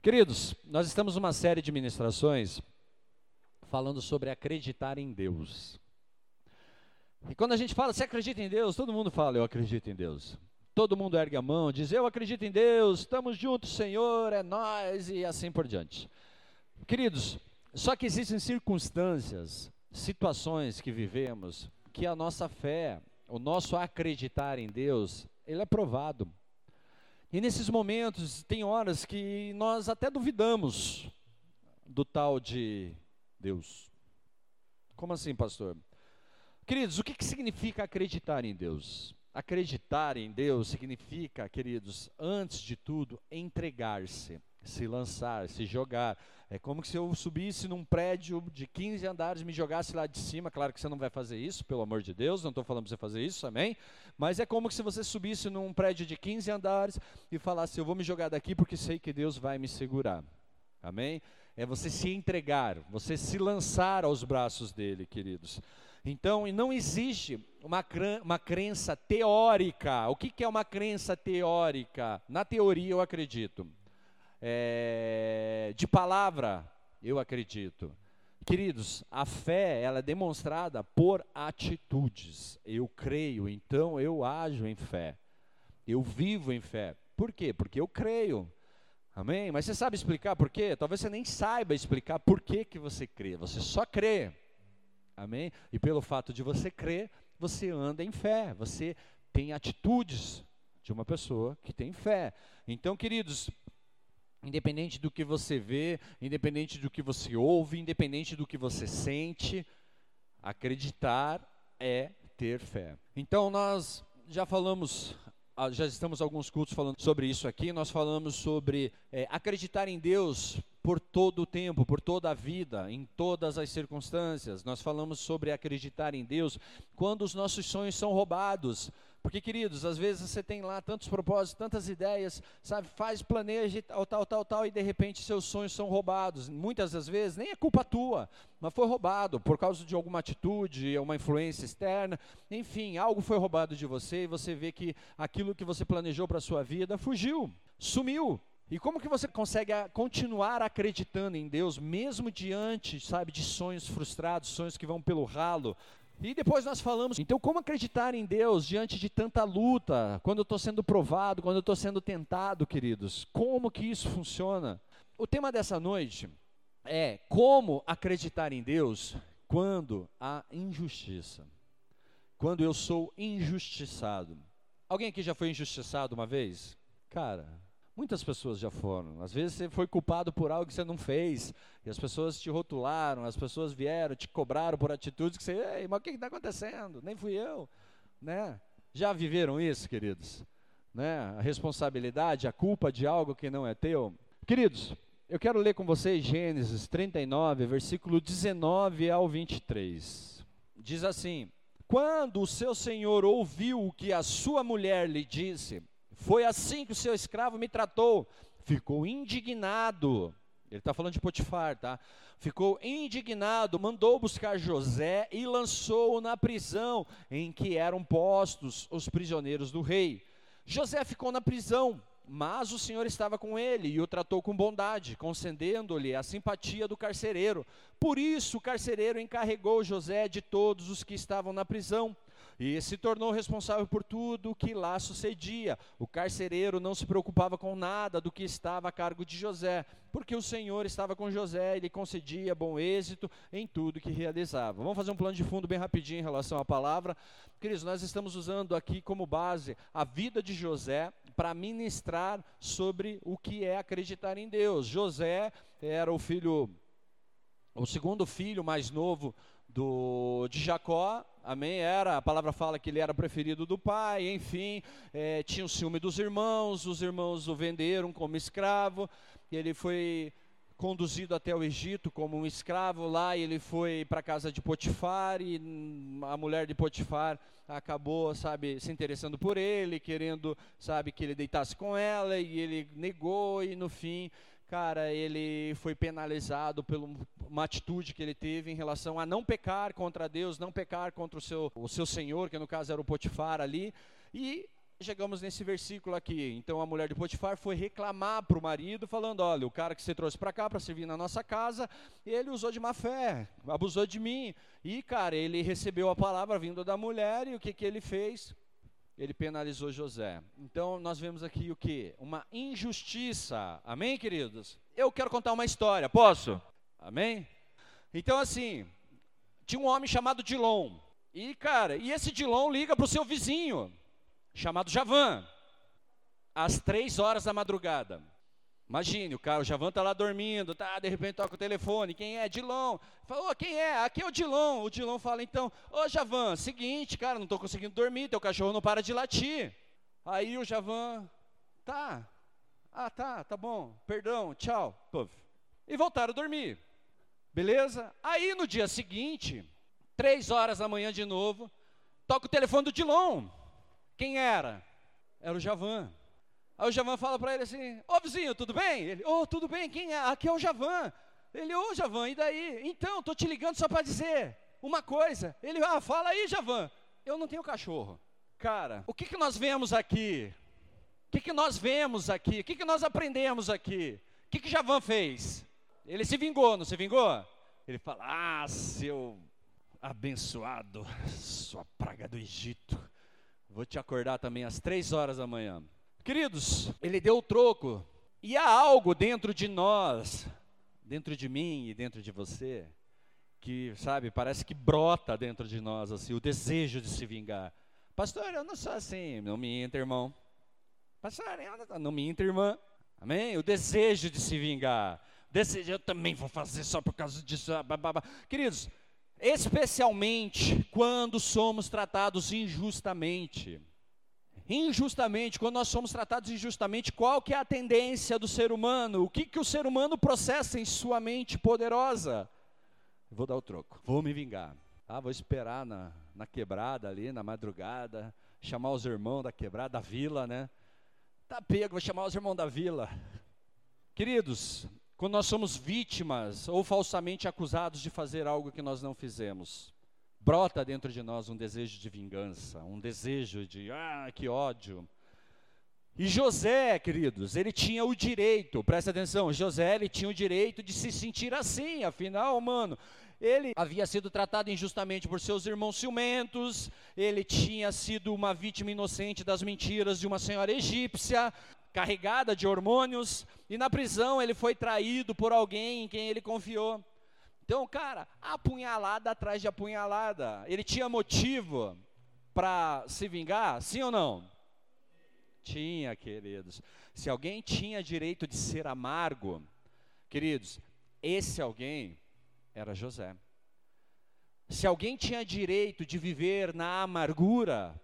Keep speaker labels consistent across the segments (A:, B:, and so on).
A: Queridos, nós estamos numa série de ministrações falando sobre acreditar em Deus. E quando a gente fala, você acredita em Deus? Todo mundo fala, eu acredito em Deus. Todo mundo ergue a mão, diz, eu acredito em Deus, estamos juntos, Senhor, é nós, e assim por diante. Queridos, só que existem circunstâncias, situações que vivemos, que a nossa fé, o nosso acreditar em Deus, ele é provado. E nesses momentos, tem horas que nós até duvidamos do tal de Deus. Como assim, pastor? Queridos, o que, que significa acreditar em Deus? Acreditar em Deus significa, queridos, antes de tudo, entregar-se, se lançar, se jogar. É como se eu subisse num prédio de 15 andares e me jogasse lá de cima. Claro que você não vai fazer isso, pelo amor de Deus, não estou falando para você fazer isso, amém? Mas é como se você subisse num prédio de 15 andares e falasse: Eu vou me jogar daqui porque sei que Deus vai me segurar, amém? É você se entregar, você se lançar aos braços dele, queridos. Então, não existe uma, uma crença teórica. O que, que é uma crença teórica? Na teoria, eu acredito é, de palavra, eu acredito. Queridos, a fé ela é demonstrada por atitudes. Eu creio, então eu ajo em fé. Eu vivo em fé. Por quê? Porque eu creio. Amém? Mas você sabe explicar por quê? Talvez você nem saiba explicar por que, que você crê. Você só crê. Amém? E pelo fato de você crer, você anda em fé. Você tem atitudes de uma pessoa que tem fé. Então, queridos, Independente do que você vê, independente do que você ouve, independente do que você sente, acreditar é ter fé. Então nós já falamos, ah, já estamos alguns cultos falando sobre isso aqui. Nós falamos sobre é, acreditar em Deus por todo o tempo, por toda a vida, em todas as circunstâncias. Nós falamos sobre acreditar em Deus quando os nossos sonhos são roubados. Porque, queridos, às vezes você tem lá tantos propósitos, tantas ideias, sabe, faz, planeja, tal, tal, tal, tal, e de repente seus sonhos são roubados. Muitas das vezes nem é culpa tua, mas foi roubado por causa de alguma atitude, uma influência externa, enfim, algo foi roubado de você e você vê que aquilo que você planejou para a sua vida fugiu, sumiu. E como que você consegue continuar acreditando em Deus, mesmo diante, sabe, de sonhos frustrados, sonhos que vão pelo ralo, e depois nós falamos, então, como acreditar em Deus diante de tanta luta, quando eu estou sendo provado, quando eu estou sendo tentado, queridos? Como que isso funciona? O tema dessa noite é como acreditar em Deus quando há injustiça, quando eu sou injustiçado. Alguém aqui já foi injustiçado uma vez? Cara, Muitas pessoas já foram. Às vezes você foi culpado por algo que você não fez, e as pessoas te rotularam, as pessoas vieram, te cobraram por atitudes que você, Ei, mas o que está acontecendo? Nem fui eu. Né? Já viveram isso, queridos? Né? A responsabilidade, a culpa de algo que não é teu. Queridos, eu quero ler com vocês Gênesis 39, versículo 19 ao 23. Diz assim: Quando o seu senhor ouviu o que a sua mulher lhe disse, foi assim que o seu escravo me tratou. Ficou indignado. Ele está falando de Potifar, tá? Ficou indignado, mandou buscar José e lançou-o na prisão em que eram postos os prisioneiros do rei. José ficou na prisão, mas o Senhor estava com ele e o tratou com bondade, concedendo-lhe a simpatia do carcereiro. Por isso o carcereiro encarregou José de todos os que estavam na prisão e se tornou responsável por tudo o que lá sucedia. O carcereiro não se preocupava com nada do que estava a cargo de José, porque o Senhor estava com José e lhe concedia bom êxito em tudo que realizava. Vamos fazer um plano de fundo bem rapidinho em relação à palavra. Queridos, nós estamos usando aqui como base a vida de José para ministrar sobre o que é acreditar em Deus. José era o filho, o segundo filho mais novo do, de Jacó, amém? Era, a palavra fala que ele era preferido do pai, enfim, é, tinha o ciúme dos irmãos, os irmãos o venderam como escravo, ele foi conduzido até o Egito como um escravo lá, ele foi para a casa de Potifar, e a mulher de Potifar acabou, sabe, se interessando por ele, querendo, sabe, que ele deitasse com ela, e ele negou, e no fim cara, ele foi penalizado por uma atitude que ele teve em relação a não pecar contra Deus, não pecar contra o seu, o seu senhor, que no caso era o Potifar ali, e chegamos nesse versículo aqui. Então a mulher de Potifar foi reclamar para o marido, falando: Olha, o cara que você trouxe para cá para servir na nossa casa, ele usou de má fé, abusou de mim. E, cara, ele recebeu a palavra vindo da mulher e o que, que ele fez? Ele penalizou José. Então nós vemos aqui o que? Uma injustiça. Amém, queridos? Eu quero contar uma história, posso? Amém? Então, assim, tinha um homem chamado Dilon. E, cara, e esse Dilon liga para o seu vizinho chamado Javan, às três horas da madrugada. Imagine, o cara, o Javan está lá dormindo, tá, de repente toca o telefone, quem é? Dilon. Falou, quem é? Aqui é o Dilon. O Dilon fala, então, ô Javan, seguinte, cara, não estou conseguindo dormir, teu cachorro não para de latir. Aí o Javan, tá, ah, tá, tá bom, perdão, tchau. Puff. E voltaram a dormir. Beleza? Aí no dia seguinte, três horas da manhã de novo, toca o telefone do Dilon. Quem era? Era o Javan. Aí o Javan fala para ele assim: Ô vizinho, tudo bem? Ele: Ô, oh, tudo bem, quem é? Aqui é o Javan. Ele: Ô Javan, e daí? Então, tô te ligando só para dizer uma coisa. Ele: Ah, fala aí, Javan. Eu não tenho cachorro. Cara, o que, que nós vemos aqui? O que, que nós vemos aqui? O que, que nós aprendemos aqui? O que, que Javan fez? Ele se vingou, não se vingou? Ele fala: Ah, seu abençoado, sua praga do Egito. Vou te acordar também às três horas da manhã. Queridos, ele deu o troco. E há algo dentro de nós, dentro de mim e dentro de você, que, sabe, parece que brota dentro de nós, assim, o desejo de se vingar. Pastor, eu não sou assim, não me entra, irmão. Pastor, eu não me entra, irmã. Amém? O desejo de se vingar. Desejo, eu também vou fazer só por causa disso. Queridos, especialmente quando somos tratados injustamente. Injustamente, quando nós somos tratados injustamente, qual que é a tendência do ser humano? O que, que o ser humano processa em sua mente poderosa? Vou dar o troco, vou me vingar. Ah, vou esperar na, na quebrada ali, na madrugada, chamar os irmãos da quebrada, da vila, né? Tá pego, vou chamar os irmãos da vila. Queridos, quando nós somos vítimas ou falsamente acusados de fazer algo que nós não fizemos. Brota dentro de nós um desejo de vingança, um desejo de, ah, que ódio. E José, queridos, ele tinha o direito, presta atenção, José ele tinha o direito de se sentir assim, afinal, mano, ele havia sido tratado injustamente por seus irmãos ciumentos, ele tinha sido uma vítima inocente das mentiras de uma senhora egípcia, carregada de hormônios, e na prisão ele foi traído por alguém em quem ele confiou. Então, cara, apunhalada atrás de apunhalada. Ele tinha motivo para se vingar? Sim ou não? Tinha, queridos. Se alguém tinha direito de ser amargo, queridos, esse alguém era José. Se alguém tinha direito de viver na amargura,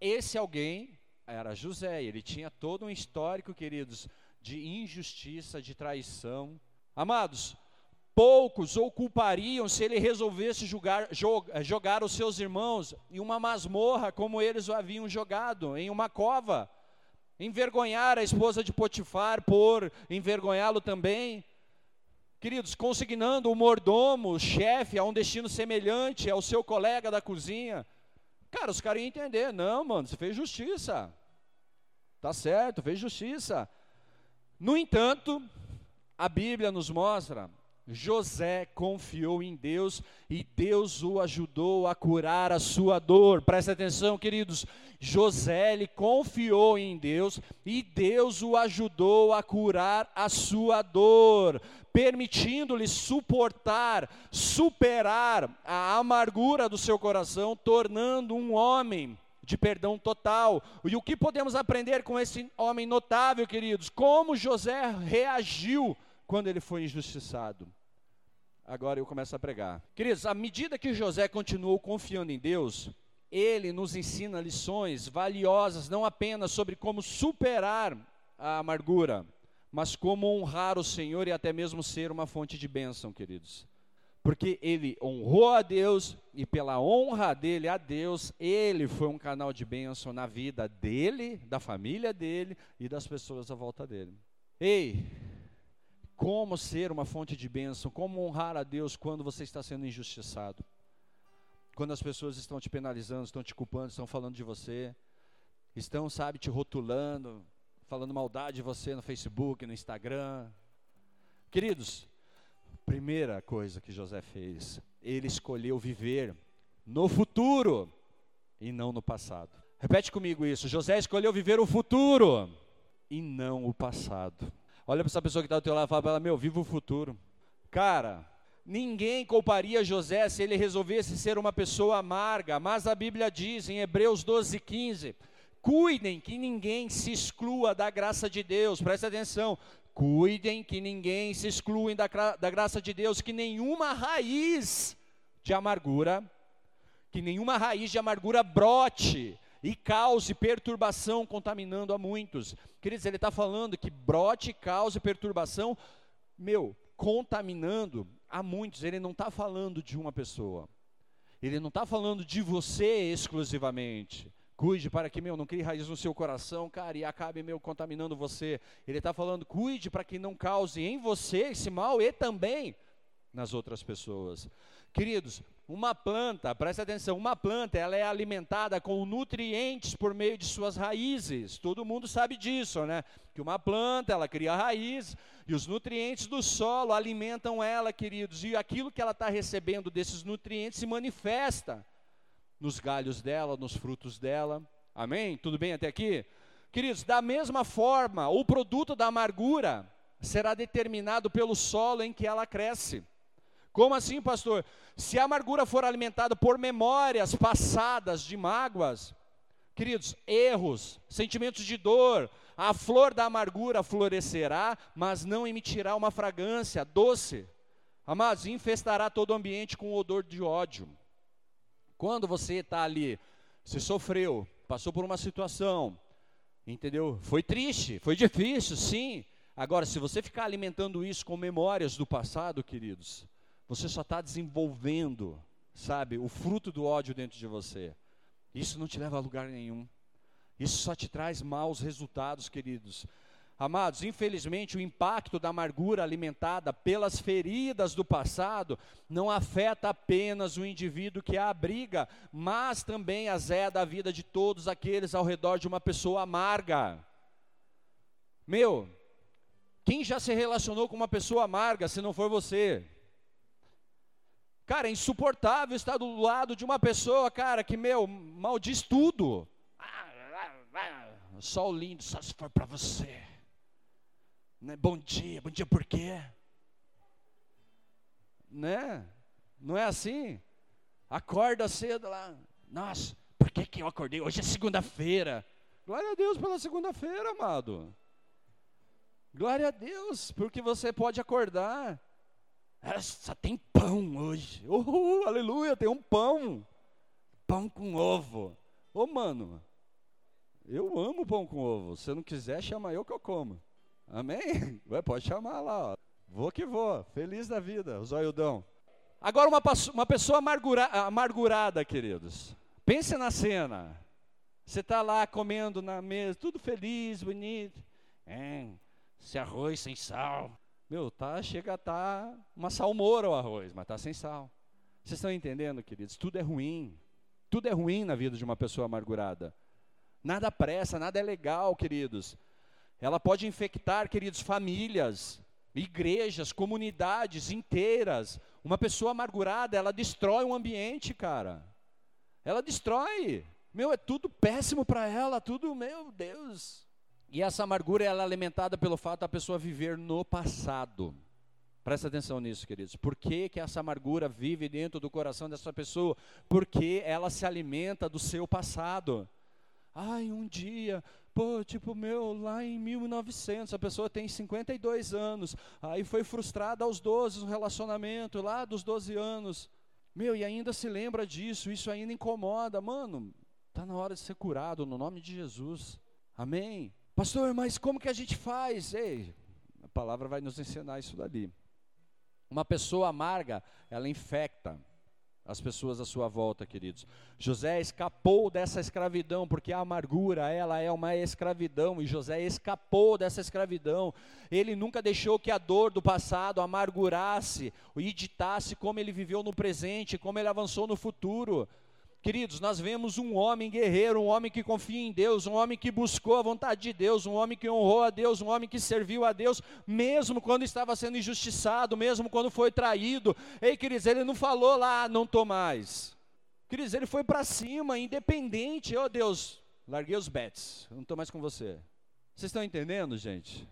A: esse alguém era José. Ele tinha todo um histórico, queridos, de injustiça, de traição. Amados, poucos o culpariam se ele resolvesse jogar, eh, jogar os seus irmãos em uma masmorra, como eles o haviam jogado, em uma cova. Envergonhar a esposa de Potifar por envergonhá-lo também. Queridos, consignando o mordomo, o chefe, a um destino semelhante ao seu colega da cozinha. Cara, os caras iam entender. Não, mano, você fez justiça. Tá certo, fez justiça. No entanto, a Bíblia nos mostra José confiou em Deus e Deus o ajudou a curar a sua dor. Presta atenção, queridos. José ele confiou em Deus e Deus o ajudou a curar a sua dor, permitindo-lhe suportar, superar a amargura do seu coração, tornando um homem de perdão total. E o que podemos aprender com esse homem notável, queridos? Como José reagiu quando ele foi injustiçado. Agora eu começo a pregar. Queridos, à medida que José continuou confiando em Deus, ele nos ensina lições valiosas, não apenas sobre como superar a amargura, mas como honrar o Senhor e até mesmo ser uma fonte de bênção, queridos porque ele honrou a Deus e pela honra dele a Deus, ele foi um canal de bênção na vida dele, da família dele e das pessoas à volta dele. Ei, como ser uma fonte de bênção, como honrar a Deus quando você está sendo injustiçado? Quando as pessoas estão te penalizando, estão te culpando, estão falando de você, estão, sabe, te rotulando, falando maldade de você no Facebook, no Instagram. Queridos, primeira coisa que José fez, ele escolheu viver no futuro e não no passado. Repete comigo isso. José escolheu viver o futuro e não o passado. Olha para essa pessoa que está do teu lado e fala para ela, meu, viva o futuro. Cara, ninguém culparia José se ele resolvesse ser uma pessoa amarga, mas a Bíblia diz em Hebreus 12, 15, cuidem que ninguém se exclua da graça de Deus, presta atenção, cuidem que ninguém se exclua da, da graça de Deus, que nenhuma raiz de amargura, que nenhuma raiz de amargura brote e cause perturbação, contaminando a muitos. Queridos, ele está falando que brote, cause perturbação, meu, contaminando a muitos. Ele não está falando de uma pessoa. Ele não está falando de você exclusivamente. Cuide para que, meu, não crie raiz no seu coração, cara, e acabe, meu, contaminando você. Ele está falando, cuide para que não cause em você esse mal e também nas outras pessoas. Queridos, uma planta, presta atenção, uma planta, ela é alimentada com nutrientes por meio de suas raízes. Todo mundo sabe disso, né? Que uma planta, ela cria raiz e os nutrientes do solo alimentam ela, queridos. E aquilo que ela está recebendo desses nutrientes se manifesta nos galhos dela, nos frutos dela. Amém? Tudo bem até aqui? Queridos, da mesma forma, o produto da amargura será determinado pelo solo em que ela cresce. Como assim, pastor? Se a amargura for alimentada por memórias passadas de mágoas, queridos, erros, sentimentos de dor, a flor da amargura florescerá, mas não emitirá uma fragrância doce. Amados, infestará todo o ambiente com odor de ódio. Quando você está ali, você sofreu, passou por uma situação, entendeu? Foi triste, foi difícil, sim. Agora, se você ficar alimentando isso com memórias do passado, queridos, você só está desenvolvendo, sabe, o fruto do ódio dentro de você. Isso não te leva a lugar nenhum. Isso só te traz maus resultados, queridos. Amados, infelizmente o impacto da amargura alimentada pelas feridas do passado não afeta apenas o indivíduo que a abriga, mas também azeda a vida de todos aqueles ao redor de uma pessoa amarga. Meu, quem já se relacionou com uma pessoa amarga se não for você? Cara, é insuportável estar do lado de uma pessoa, cara, que, meu, maldiz tudo. Sol lindo, só se for para você. Né? Bom dia, bom dia por quê? Né? Não é assim? Acorda cedo lá. Nossa, por que, que eu acordei? Hoje é segunda-feira. Glória a Deus pela segunda-feira, amado. Glória a Deus, porque você pode acordar só tem pão hoje. Oh, aleluia, tem um pão. Pão com ovo. Ô, mano, eu amo pão com ovo. Se não quiser, chama eu que eu como. Amém? Ué, pode chamar lá, ó. Vou que vou. Feliz da vida, zoiudão. Agora, uma, uma pessoa amargura, amargurada, queridos. Pense na cena. Você está lá comendo na mesa, tudo feliz, bonito. É, esse arroz sem sal. Meu, tá, chega a tá uma salmoura o arroz, mas tá sem sal. Vocês estão entendendo, queridos? Tudo é ruim. Tudo é ruim na vida de uma pessoa amargurada. Nada pressa, nada é legal, queridos. Ela pode infectar, queridos, famílias, igrejas, comunidades inteiras. Uma pessoa amargurada, ela destrói um ambiente, cara. Ela destrói. Meu, é tudo péssimo para ela, tudo, meu Deus. E essa amargura ela é alimentada pelo fato da pessoa viver no passado. Presta atenção nisso, queridos. Por que, que essa amargura vive dentro do coração dessa pessoa? Porque ela se alimenta do seu passado. Ai, um dia, pô, tipo, meu, lá em 1900, a pessoa tem 52 anos, aí foi frustrada aos 12 no relacionamento, lá dos 12 anos. Meu, e ainda se lembra disso, isso ainda incomoda. Mano, tá na hora de ser curado no nome de Jesus. Amém. Pastor, mas como que a gente faz? Ei, a palavra vai nos ensinar isso dali. Uma pessoa amarga, ela infecta as pessoas à sua volta, queridos. José escapou dessa escravidão, porque a amargura, ela é uma escravidão, e José escapou dessa escravidão. Ele nunca deixou que a dor do passado amargurasse e ditasse como ele viveu no presente, como ele avançou no futuro. Queridos, nós vemos um homem guerreiro, um homem que confia em Deus, um homem que buscou a vontade de Deus, um homem que honrou a Deus, um homem que serviu a Deus, mesmo quando estava sendo injustiçado, mesmo quando foi traído. Ei, queridos, ele não falou lá, ah, não estou mais. Queridos, ele foi para cima, independente. Oh Deus, larguei os bets, não estou mais com você. Vocês estão entendendo, gente?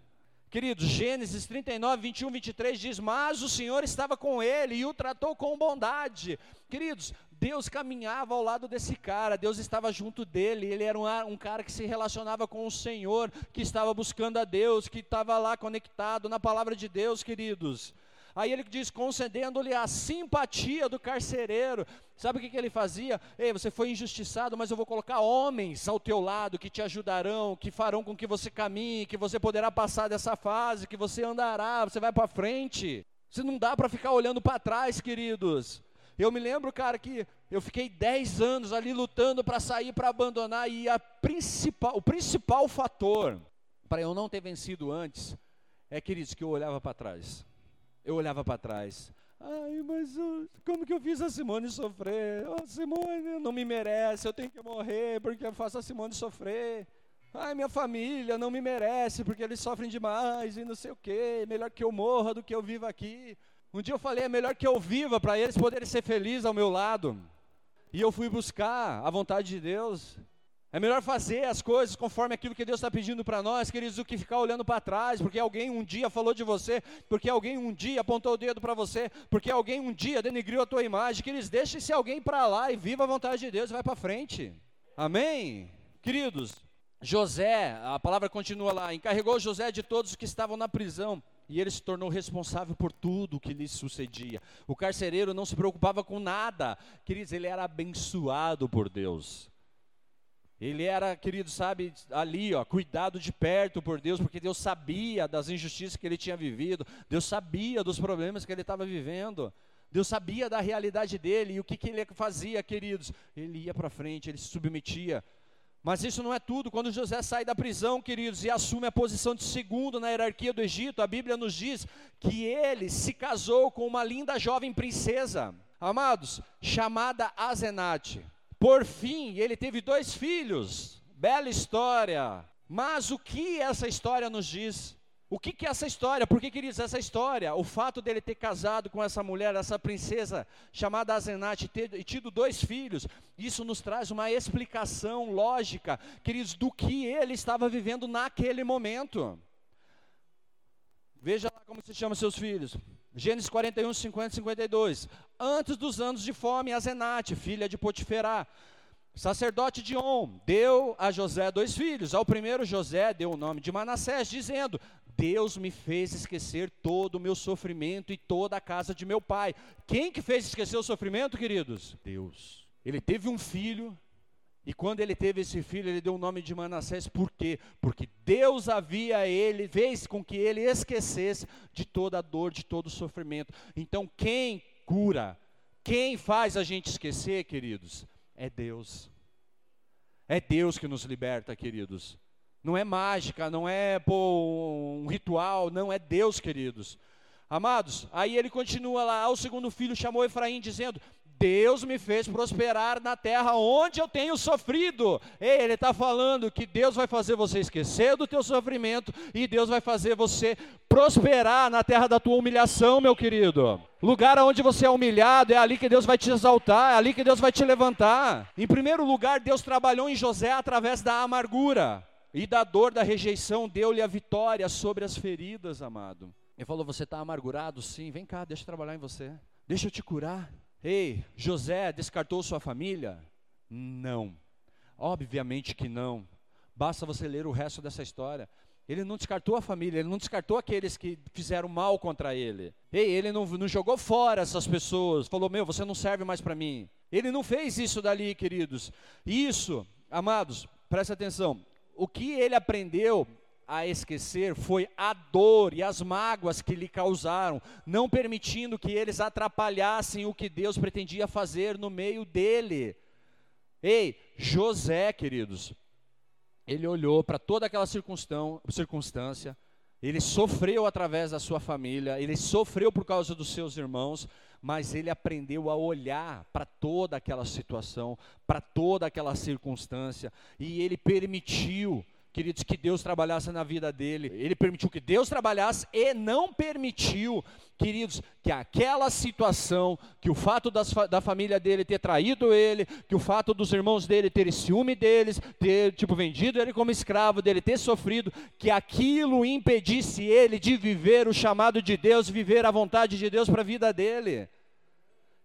A: Queridos, Gênesis 39, 21, 23 diz: Mas o Senhor estava com ele e o tratou com bondade. Queridos, Deus caminhava ao lado desse cara, Deus estava junto dele, ele era um, um, cara que se relacionava com o Senhor, que estava buscando a Deus, que estava lá conectado na palavra de Deus, queridos. Aí ele diz, concedendo-lhe a simpatia do carcereiro. Sabe o que, que ele fazia? Ei, você foi injustiçado, mas eu vou colocar homens ao teu lado que te ajudarão, que farão com que você caminhe, que você poderá passar dessa fase, que você andará, você vai para frente. Você não dá para ficar olhando para trás, queridos. Eu me lembro, cara, que eu fiquei 10 anos ali lutando para sair, para abandonar, e a principal, o principal fator para eu não ter vencido antes é, queridos, que eu olhava para trás. Eu olhava para trás. Ai, mas eu, como que eu fiz a Simone sofrer? Oh, Simone não me merece, eu tenho que morrer porque eu faço a Simone sofrer. Ai, minha família não me merece porque eles sofrem demais e não sei o quê. Melhor que eu morra do que eu viva aqui. Um dia eu falei, é melhor que eu viva para eles poderem ser felizes ao meu lado. E eu fui buscar a vontade de Deus. É melhor fazer as coisas conforme aquilo que Deus está pedindo para nós, queridos, do que ficar olhando para trás, porque alguém um dia falou de você, porque alguém um dia apontou o dedo para você, porque alguém um dia denigriu a tua imagem. Queridos, deixe esse alguém para lá e viva a vontade de Deus e vai para frente. Amém? Queridos, José, a palavra continua lá, encarregou José de todos os que estavam na prisão e ele se tornou responsável por tudo o que lhe sucedia. O carcereiro não se preocupava com nada, queridos, ele era abençoado por Deus. Ele era, querido, sabe, ali, ó, cuidado de perto por Deus, porque Deus sabia das injustiças que ele tinha vivido, Deus sabia dos problemas que ele estava vivendo, Deus sabia da realidade dele e o que, que ele fazia, queridos. Ele ia para frente, ele se submetia mas isso não é tudo. Quando José sai da prisão, queridos, e assume a posição de segundo na hierarquia do Egito, a Bíblia nos diz que ele se casou com uma linda jovem princesa, amados, chamada Azenate. Por fim, ele teve dois filhos. Bela história. Mas o que essa história nos diz? O que, que é essa história? Por que, queridos, essa história? O fato dele ter casado com essa mulher, essa princesa chamada Azenate, e tido dois filhos, isso nos traz uma explicação lógica, queridos, do que ele estava vivendo naquele momento. Veja lá como se chama seus filhos. Gênesis 41, 50 e 52. Antes dos anos de fome, Azenate, filha de Potiferá, sacerdote de On, deu a José dois filhos. Ao primeiro, José deu o nome de Manassés, dizendo: Deus me fez esquecer todo o meu sofrimento e toda a casa de meu pai. Quem que fez esquecer o sofrimento, queridos? Deus. Ele teve um filho, e quando ele teve esse filho, ele deu o nome de Manassés, por quê? Porque Deus havia ele, fez com que ele esquecesse de toda a dor, de todo o sofrimento. Então, quem cura, quem faz a gente esquecer, queridos, é Deus. É Deus que nos liberta, queridos. Não é mágica, não é pô, um ritual, não é Deus, queridos. Amados, aí ele continua lá, o segundo filho chamou Efraim, dizendo: Deus me fez prosperar na terra onde eu tenho sofrido. Ei, ele está falando que Deus vai fazer você esquecer do teu sofrimento e Deus vai fazer você prosperar na terra da tua humilhação, meu querido. Lugar onde você é humilhado, é ali que Deus vai te exaltar, é ali que Deus vai te levantar. Em primeiro lugar, Deus trabalhou em José através da amargura e da dor da rejeição deu-lhe a vitória sobre as feridas, amado. Ele falou: Você está amargurado? Sim, vem cá, deixa eu trabalhar em você, deixa eu te curar. Ei, José descartou sua família? Não, obviamente que não. Basta você ler o resto dessa história. Ele não descartou a família, ele não descartou aqueles que fizeram mal contra ele. Ei, ele não, não jogou fora essas pessoas, falou: Meu, você não serve mais para mim. Ele não fez isso dali, queridos. Isso, amados, presta atenção o que ele aprendeu a esquecer foi a dor e as mágoas que lhe causaram, não permitindo que eles atrapalhassem o que Deus pretendia fazer no meio dele. Ei, José, queridos, ele olhou para toda aquela circunstância, Ele sofreu através da sua família, ele sofreu por causa dos seus irmãos, mas ele aprendeu a olhar para toda aquela situação, para toda aquela circunstância, e ele permitiu queridos, que Deus trabalhasse na vida dele. Ele permitiu que Deus trabalhasse e não permitiu, queridos, que aquela situação, que o fato das, da família dele ter traído ele, que o fato dos irmãos dele terem ciúme deles, ter, tipo, vendido ele como escravo, dele ter sofrido, que aquilo impedisse ele de viver o chamado de Deus, viver a vontade de Deus para a vida dele.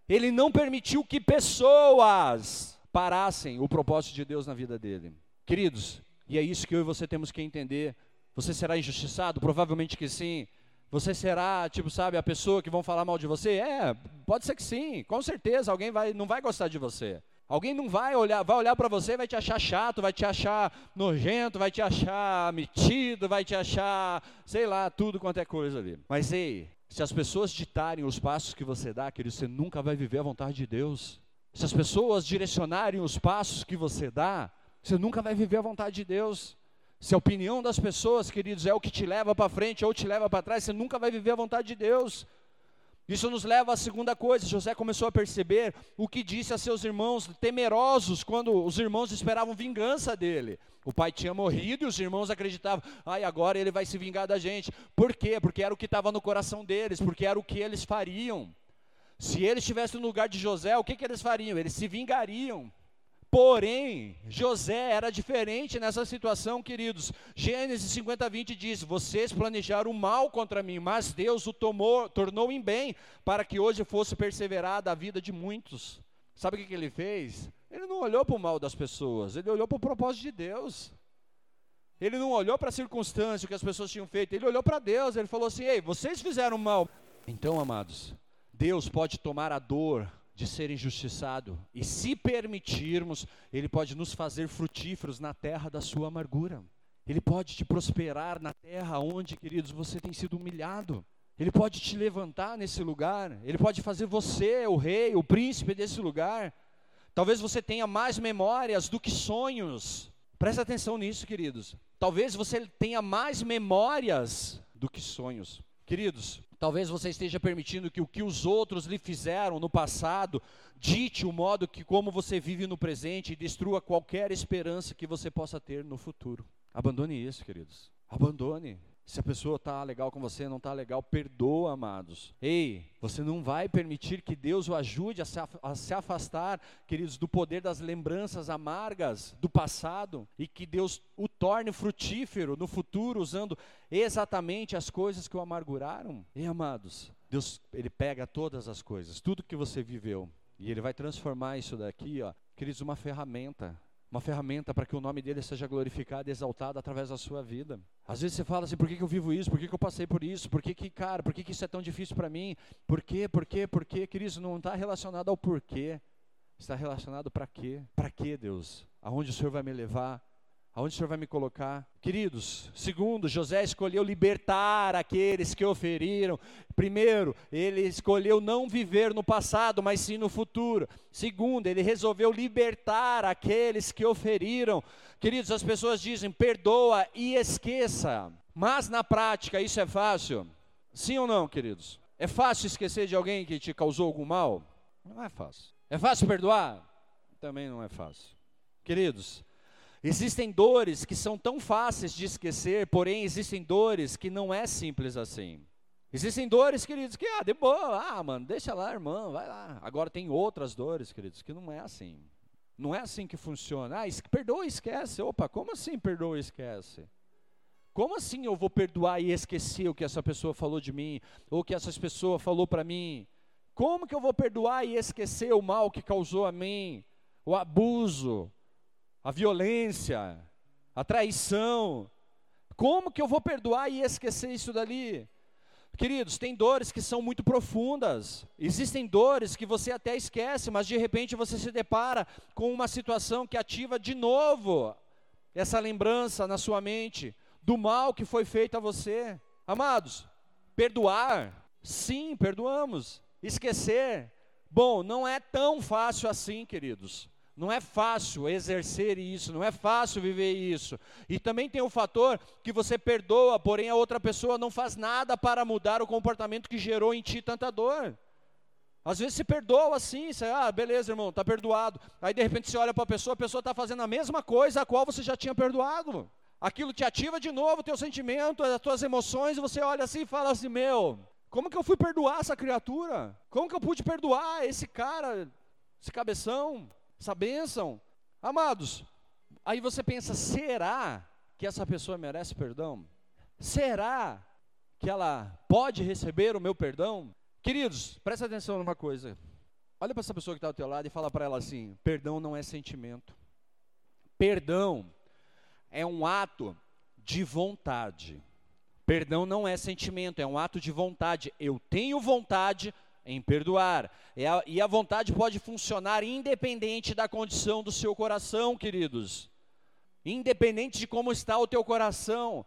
A: Ele não permitiu que pessoas parassem o propósito de Deus na vida dele. Queridos, e é isso que eu e você temos que entender. Você será injustiçado? Provavelmente que sim. Você será, tipo, sabe, a pessoa que vão falar mal de você? É, pode ser que sim, com certeza, alguém vai, não vai gostar de você. Alguém não vai olhar, vai olhar para você, vai te achar chato, vai te achar nojento, vai te achar metido, vai te achar, sei lá, tudo quanto é coisa ali. Mas ei, se as pessoas ditarem os passos que você dá, querido, você nunca vai viver a vontade de Deus. Se as pessoas direcionarem os passos que você dá, você nunca vai viver a vontade de Deus. Se a opinião das pessoas, queridos, é o que te leva para frente ou te leva para trás, você nunca vai viver a vontade de Deus. Isso nos leva à segunda coisa. José começou a perceber o que disse a seus irmãos, temerosos, quando os irmãos esperavam vingança dele. O pai tinha morrido e os irmãos acreditavam, ai, agora ele vai se vingar da gente. Por quê? Porque era o que estava no coração deles, porque era o que eles fariam. Se eles estivessem no lugar de José, o que, que eles fariam? Eles se vingariam. Porém, José era diferente nessa situação, queridos. Gênesis 50, 20 diz: Vocês planejaram mal contra mim, mas Deus o tomou, tornou em bem, para que hoje fosse perseverada a vida de muitos. Sabe o que, que ele fez? Ele não olhou para o mal das pessoas, ele olhou para o propósito de Deus. Ele não olhou para a circunstância que as pessoas tinham feito, ele olhou para Deus. Ele falou assim: Ei, vocês fizeram mal. Então, amados, Deus pode tomar a dor de ser injustiçado. E se permitirmos, Ele pode nos fazer frutíferos na terra da sua amargura. Ele pode te prosperar na terra onde, queridos, você tem sido humilhado. Ele pode te levantar nesse lugar. Ele pode fazer você o rei, o príncipe desse lugar. Talvez você tenha mais memórias do que sonhos. Presta atenção nisso, queridos. Talvez você tenha mais memórias do que sonhos. Queridos, Talvez você esteja permitindo que o que os outros lhe fizeram no passado dite o modo que como você vive no presente e destrua qualquer esperança que você possa ter no futuro. Abandone isso, queridos. Abandone. Se a pessoa está legal com você, não está legal, perdoa, amados. Ei, você não vai permitir que Deus o ajude a se, afastar, queridos, do poder das lembranças amargas do passado e que Deus o torne frutífero no futuro, usando exatamente as coisas que o amarguraram. Ei, amados, Deus, Ele pega todas as coisas, tudo que você viveu, e Ele vai transformar isso daqui, ó, queridos, uma ferramenta uma ferramenta para que o nome dele seja glorificado e exaltado através da sua vida. Às vezes você fala assim, por que, que eu vivo isso? Por que, que eu passei por isso? Por que, que cara, por que, que isso é tão difícil para mim? Por quê? Por quê? Por quê? Queridos, não está relacionado ao porquê. Está relacionado para quê? Para quê, Deus? Aonde o Senhor vai me levar? Aonde o Senhor vai me colocar? Queridos, segundo, José escolheu libertar aqueles que o feriram. Primeiro, ele escolheu não viver no passado, mas sim no futuro. Segundo, ele resolveu libertar aqueles que o feriram. Queridos, as pessoas dizem perdoa e esqueça. Mas na prática isso é fácil? Sim ou não, queridos? É fácil esquecer de alguém que te causou algum mal? Não é fácil. É fácil perdoar? Também não é fácil. Queridos, Existem dores que são tão fáceis de esquecer, porém existem dores que não é simples assim. Existem dores, queridos, que, ah, de boa, ah, mano, deixa lá, irmão, vai lá. Agora tem outras dores, queridos, que não é assim. Não é assim que funciona. Ah, perdoa e esquece. Opa, como assim perdoa e esquece? Como assim eu vou perdoar e esquecer o que essa pessoa falou de mim? Ou o que essa pessoa falou para mim? Como que eu vou perdoar e esquecer o mal que causou a mim? O abuso, a violência, a traição. Como que eu vou perdoar e esquecer isso dali? Queridos, tem dores que são muito profundas. Existem dores que você até esquece, mas de repente você se depara com uma situação que ativa de novo essa lembrança na sua mente do mal que foi feito a você. Amados, perdoar, sim, perdoamos. Esquecer, bom, não é tão fácil assim, queridos. Não é fácil exercer isso, não é fácil viver isso. E também tem o fator que você perdoa, porém a outra pessoa não faz nada para mudar o comportamento que gerou em ti tanta dor. Às vezes se perdoa assim, você, ah, beleza, irmão, está perdoado. Aí de repente você olha para a pessoa, a pessoa está fazendo a mesma coisa a qual você já tinha perdoado. Aquilo te ativa de novo o teu sentimento, as tuas emoções, e você olha assim e fala assim: meu, como que eu fui perdoar essa criatura? Como que eu pude perdoar esse cara, esse cabeção, essa bênção? Amados, aí você pensa: será que essa pessoa merece perdão? Será que ela pode receber o meu perdão? Queridos, presta atenção numa coisa. Olha para essa pessoa que está ao teu lado e fala para ela assim: perdão não é sentimento. Perdão é um ato de vontade. Perdão não é sentimento, é um ato de vontade. Eu tenho vontade em perdoar. E a, vontade pode funcionar independente da condição do seu coração, queridos. Independente de como está o teu coração.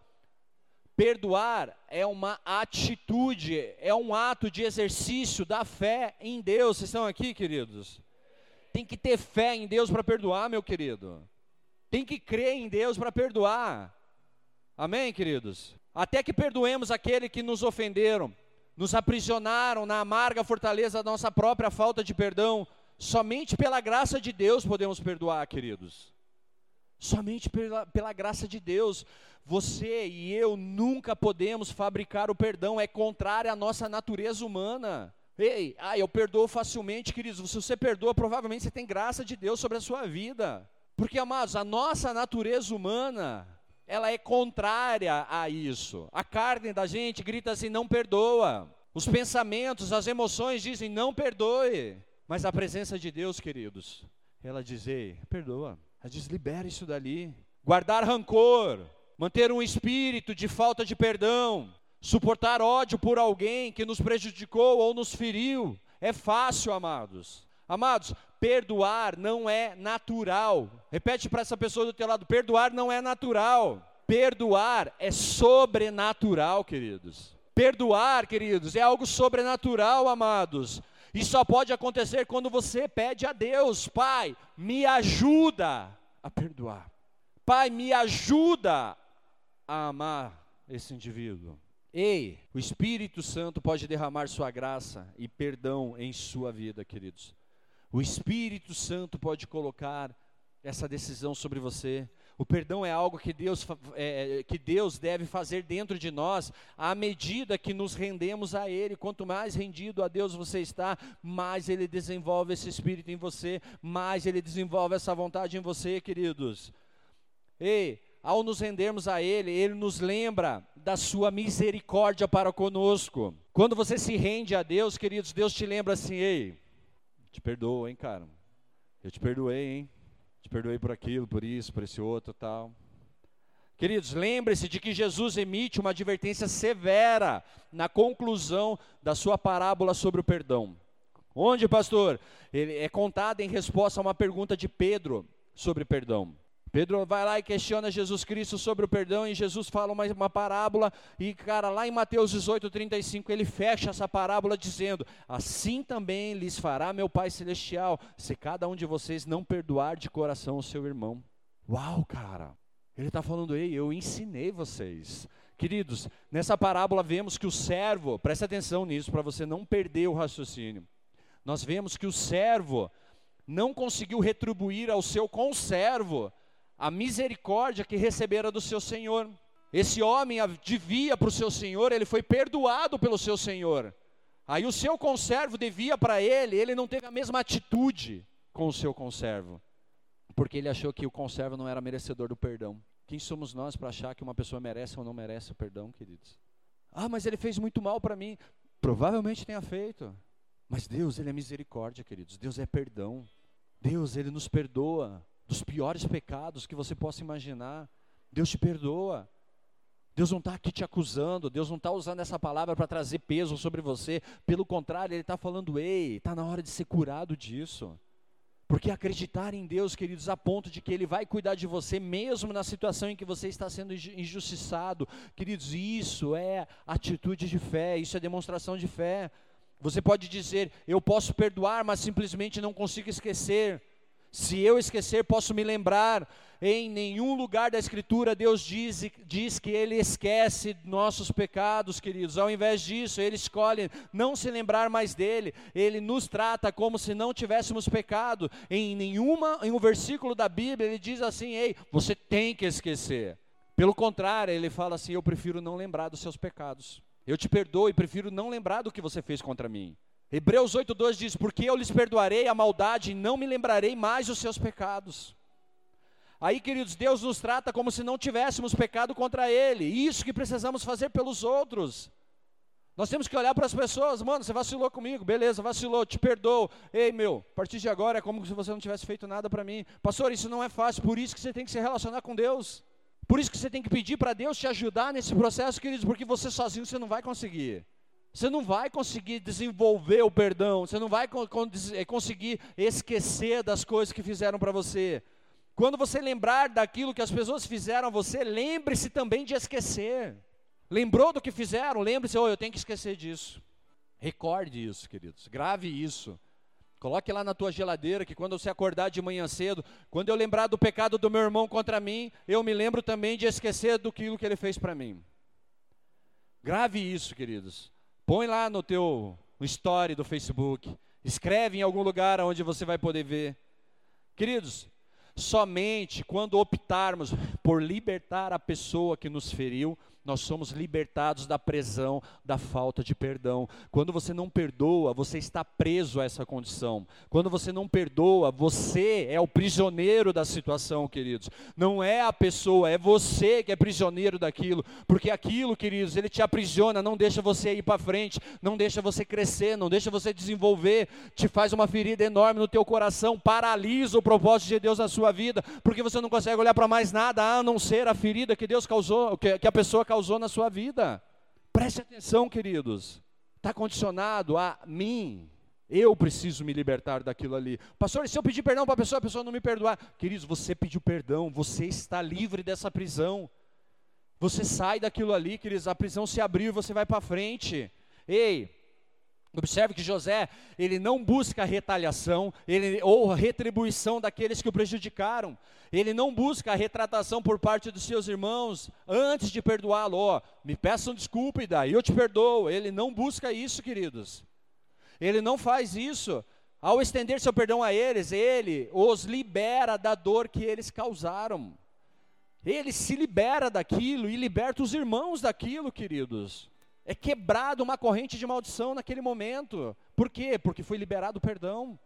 A: Perdoar é uma atitude, é um ato de exercício da fé em Deus. Vocês estão aqui, queridos? Tem que ter fé em Deus para perdoar, meu querido. Tem que crer em Deus para perdoar. Amém, queridos? Até que perdoemos aquele que nos ofenderam, nos aprisionaram na amarga fortaleza da nossa própria falta de perdão. Somente pela graça de Deus podemos perdoar, queridos. Somente pela, pela graça de Deus. Você e eu nunca podemos fabricar o perdão, é contrário à nossa natureza humana. Ei, ah, eu perdoo facilmente, queridos. Se você perdoa, provavelmente você tem graça de Deus sobre a sua vida. Porque, amados, a nossa natureza humana, ela é contrária a isso. A carne da gente grita assim: não perdoa. Os pensamentos, as emoções dizem: não perdoe. Mas a presença de Deus, queridos, ela diz: ei, perdoa. Ela diz: libera isso dali. Guardar rancor, manter um espírito de falta de perdão, suportar ódio por alguém que nos prejudicou ou nos feriu, é fácil, amados. Amados, perdoar não é natural. Repete para essa pessoa do teu lado: perdoar não é natural. Perdoar é sobrenatural, queridos. Perdoar, queridos, é algo sobrenatural, amados. E só pode acontecer quando você pede a Deus, Pai, me ajuda a perdoar. Pai, me ajuda a amar esse indivíduo. Ei, o Espírito Santo pode derramar sua graça e perdão em sua vida, queridos. O Espírito Santo pode colocar essa decisão sobre você. O perdão é algo que Deus, é, que Deus deve fazer dentro de nós à medida que nos rendemos a Ele. Quanto mais rendido a Deus você está, mais Ele desenvolve esse espírito em você, mais Ele desenvolve essa vontade em você, queridos. Ei, ao nos rendermos a Ele, Ele nos lembra da Sua misericórdia para conosco. Quando você se rende a Deus, queridos, Deus te lembra assim: ei, te perdoo, hein, cara. Eu te perdoei, hein. Te perdoei por aquilo, por isso, por esse outro tal. Queridos, lembre-se de que Jesus emite uma advertência severa na conclusão da sua parábola sobre o perdão. Onde, pastor? Ele é contado em resposta a uma pergunta de Pedro sobre perdão. Pedro vai lá e questiona Jesus Cristo sobre o perdão, e Jesus fala uma, uma parábola, e cara, lá em Mateus 18, 35, ele fecha essa parábola dizendo: Assim também lhes fará meu Pai Celestial, se cada um de vocês não perdoar de coração o seu irmão. Uau, cara! Ele está falando, ei, eu ensinei vocês. Queridos, nessa parábola vemos que o servo, preste atenção nisso para você não perder o raciocínio. Nós vemos que o servo não conseguiu retribuir ao seu conservo a misericórdia que recebera do seu senhor. Esse homem devia para o seu senhor, ele foi perdoado pelo seu senhor. Aí o seu conservo devia para ele, ele não teve a mesma atitude com o seu conservo, porque ele achou que o conservo não era merecedor do perdão. Quem somos nós para achar que uma pessoa merece ou não merece o perdão, queridos? Ah, mas ele fez muito mal para mim. Provavelmente tenha feito. Mas Deus, ele é misericórdia, queridos. Deus é perdão. Deus, ele nos perdoa dos piores pecados que você possa imaginar. Deus te perdoa. Deus não está aqui te acusando, Deus não está usando essa palavra para trazer peso sobre você. Pelo contrário, Ele está falando: ei, está na hora de ser curado disso. Porque acreditar em Deus, queridos, a ponto de que Ele vai cuidar de você, mesmo na situação em que você está sendo injustiçado, queridos, isso é atitude de fé, isso é demonstração de fé. Você pode dizer, eu posso perdoar, mas simplesmente não consigo esquecer. Se eu esquecer, posso me lembrar. Em nenhum lugar da Escritura Deus diz, diz que Ele esquece nossos pecados, queridos. Ao invés disso, Ele escolhe não se lembrar mais dele. Ele nos trata como se não tivéssemos pecado. Em nenhuma, em um versículo da Bíblia, Ele diz assim: Ei, você tem que esquecer. Pelo contrário, Ele fala assim: Eu prefiro não lembrar dos seus pecados. Eu te perdoo e prefiro não lembrar do que você fez contra mim. Hebreus 8,2 diz: Porque eu lhes perdoarei a maldade e não me lembrarei mais os seus pecados. Aí, queridos, Deus nos trata como se não tivéssemos pecado contra Ele. Isso que precisamos fazer pelos outros. Nós temos que olhar para as pessoas, mano, você vacilou comigo, beleza, vacilou, te perdoo. Ei, meu, a partir de agora é como se você não tivesse feito nada para mim. Pastor, isso não é fácil, por isso que você tem que se relacionar com Deus. Por isso que você tem que pedir para Deus te ajudar nesse processo, queridos, porque você sozinho você não vai conseguir. Você não vai conseguir desenvolver o perdão, você não vai eh, conseguir esquecer das coisas que fizeram para você. Quando você lembrar daquilo que as pessoas fizeram a você, lembre-se também de esquecer. Lembrou do que fizeram? Lembre-se, oh, eu tenho que esquecer disso. Recorde isso, queridos. Grave isso. Coloque lá na tua geladeira que quando você acordar de manhã cedo, quando eu lembrar do pecado do meu irmão contra mim, eu me lembro também de esquecer do que ele fez para mim. Grave isso, queridos. Põe lá no teu story do Facebook. Escreve em algum lugar onde você vai poder ver. Queridos, somente quando optarmos por libertar a pessoa que nos feriu, nós somos libertados da prisão, da falta de perdão. Quando você não perdoa, você está preso a essa condição. Quando você não perdoa, você é o prisioneiro da situação, queridos. Não é a pessoa, é você que é prisioneiro daquilo. Porque aquilo, queridos, ele te aprisiona, não deixa você ir para frente, não deixa você crescer, não deixa você desenvolver, te faz uma ferida enorme no teu coração, paralisa o propósito de Deus na sua vida, porque você não consegue olhar para mais nada a não ser a ferida que Deus causou, que, que a pessoa causou causou na sua vida. Preste atenção, queridos. Está condicionado a mim. Eu preciso me libertar daquilo ali. Pastor, se eu pedir perdão para a pessoa, a pessoa não me perdoar. Queridos, você pediu perdão, você está livre dessa prisão. Você sai daquilo ali, queridos, a prisão se abriu e você vai para frente. Ei, Observe que José, ele não busca retaliação ele, ou retribuição daqueles que o prejudicaram. Ele não busca a retratação por parte dos seus irmãos antes de perdoá-lo. Oh, me peçam desculpa e daí eu te perdoo. Ele não busca isso, queridos. Ele não faz isso. Ao estender seu perdão a eles, ele os libera da dor que eles causaram. Ele se libera daquilo e liberta os irmãos daquilo, queridos. É quebrado uma corrente de maldição naquele momento. Por quê? Porque foi liberado o perdão.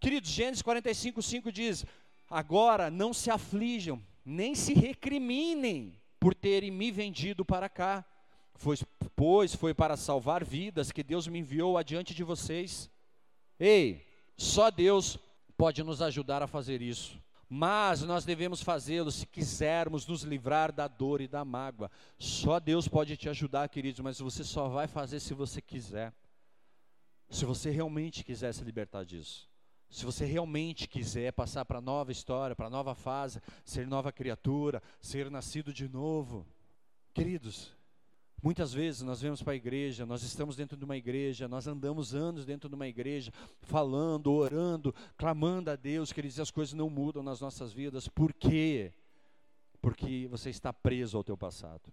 A: Queridos, Gênesis 45, 5 diz: Agora não se aflijam, nem se recriminem por terem me vendido para cá, pois, pois foi para salvar vidas que Deus me enviou adiante de vocês. Ei, só Deus pode nos ajudar a fazer isso mas nós devemos fazê-lo se quisermos nos livrar da dor e da mágoa. Só Deus pode te ajudar, queridos, mas você só vai fazer se você quiser. Se você realmente quiser se libertar disso. Se você realmente quiser passar para nova história, para nova fase, ser nova criatura, ser nascido de novo. Queridos, Muitas vezes nós vemos para a igreja, nós estamos dentro de uma igreja, nós andamos anos dentro de uma igreja, falando, orando, clamando a Deus, que as coisas não mudam nas nossas vidas. Por quê? Porque você está preso ao teu passado.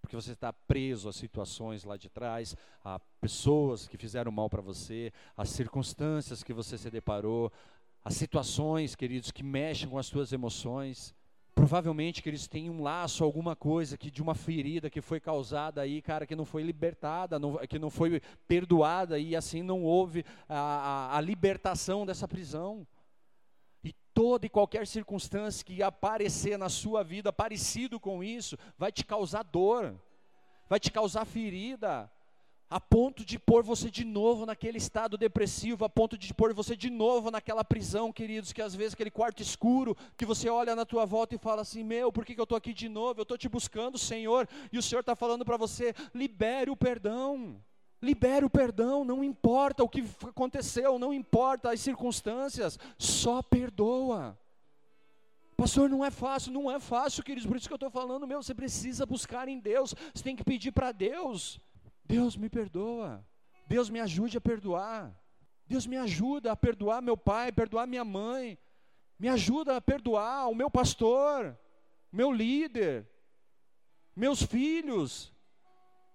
A: Porque você está preso a situações lá de trás, a pessoas que fizeram mal para você, as circunstâncias que você se deparou, as situações, queridos, que mexem com as suas emoções. Provavelmente que eles têm um laço, alguma coisa que de uma ferida que foi causada aí, cara, que não foi libertada, não, que não foi perdoada e assim não houve a, a, a libertação dessa prisão. E toda e qualquer circunstância que aparecer na sua vida parecido com isso, vai te causar dor, vai te causar ferida, a ponto de pôr você de novo naquele estado depressivo, a ponto de pôr você de novo naquela prisão, queridos, que às vezes aquele quarto escuro, que você olha na tua volta e fala assim, meu, por que, que eu estou aqui de novo? Eu estou te buscando, Senhor, e o Senhor está falando para você, libere o perdão, libere o perdão, não importa o que aconteceu, não importa as circunstâncias, só perdoa. Pastor, não é fácil, não é fácil, queridos, por isso que eu estou falando, meu, você precisa buscar em Deus, você tem que pedir para Deus, Deus me perdoa. Deus me ajude a perdoar. Deus me ajuda a perdoar meu pai, perdoar minha mãe. Me ajuda a perdoar o meu pastor, meu líder, meus filhos.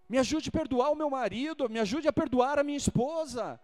A: Me ajude a perdoar o meu marido, me ajude a perdoar a minha esposa.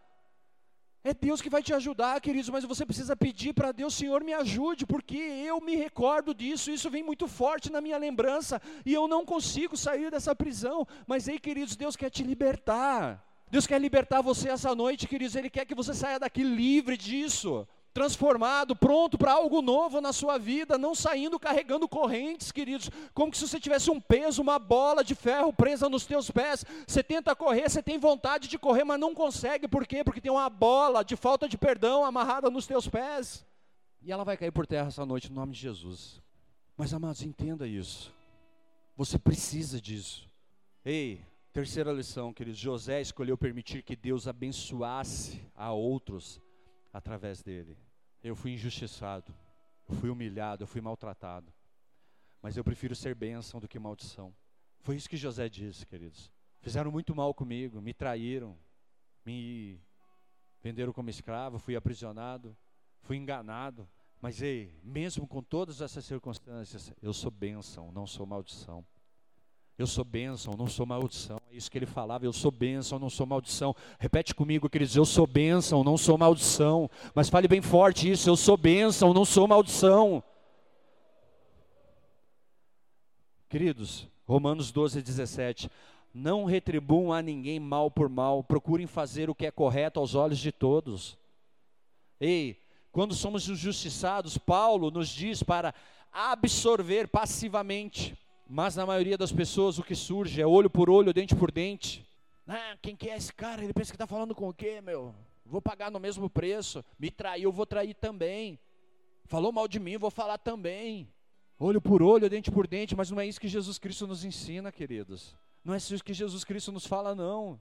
A: É Deus que vai te ajudar, queridos, mas você precisa pedir para Deus, Senhor, me ajude, porque eu me recordo disso, isso vem muito forte na minha lembrança, e eu não consigo sair dessa prisão. Mas ei, queridos, Deus quer te libertar. Deus quer libertar você essa noite, queridos, Ele quer que você saia daqui livre disso transformado, pronto para algo novo na sua vida, não saindo carregando correntes, queridos, como se você tivesse um peso, uma bola de ferro presa nos teus pés. Você tenta correr, você tem vontade de correr, mas não consegue, por quê? Porque tem uma bola de falta de perdão amarrada nos teus pés. E ela vai cair por terra essa noite no nome de Jesus. Mas amados, entenda isso. Você precisa disso. Ei, terceira lição, queridos, José escolheu permitir que Deus abençoasse a outros através dele. Eu fui injustiçado, eu fui humilhado, eu fui maltratado. Mas eu prefiro ser bênção do que maldição. Foi isso que José disse, queridos. Fizeram muito mal comigo, me traíram, me venderam como escravo, fui aprisionado, fui enganado. Mas ei, mesmo com todas essas circunstâncias, eu sou bênção, não sou maldição. Eu sou bênção, não sou maldição. Isso que ele falava, eu sou bênção, não sou maldição. Repete comigo, queridos, eu sou bênção, não sou maldição. Mas fale bem forte isso, eu sou bênção, não sou maldição. Queridos, Romanos 12, 17. Não retribuam a ninguém mal por mal, procurem fazer o que é correto aos olhos de todos. Ei, quando somos injustiçados, Paulo nos diz para absorver passivamente mas na maioria das pessoas o que surge é olho por olho, dente por dente. Ah, quem que é esse cara? Ele pensa que está falando com o quê, meu? Vou pagar no mesmo preço. Me traiu, vou trair também. Falou mal de mim, vou falar também. Olho por olho, dente por dente, mas não é isso que Jesus Cristo nos ensina, queridos. Não é isso que Jesus Cristo nos fala, não.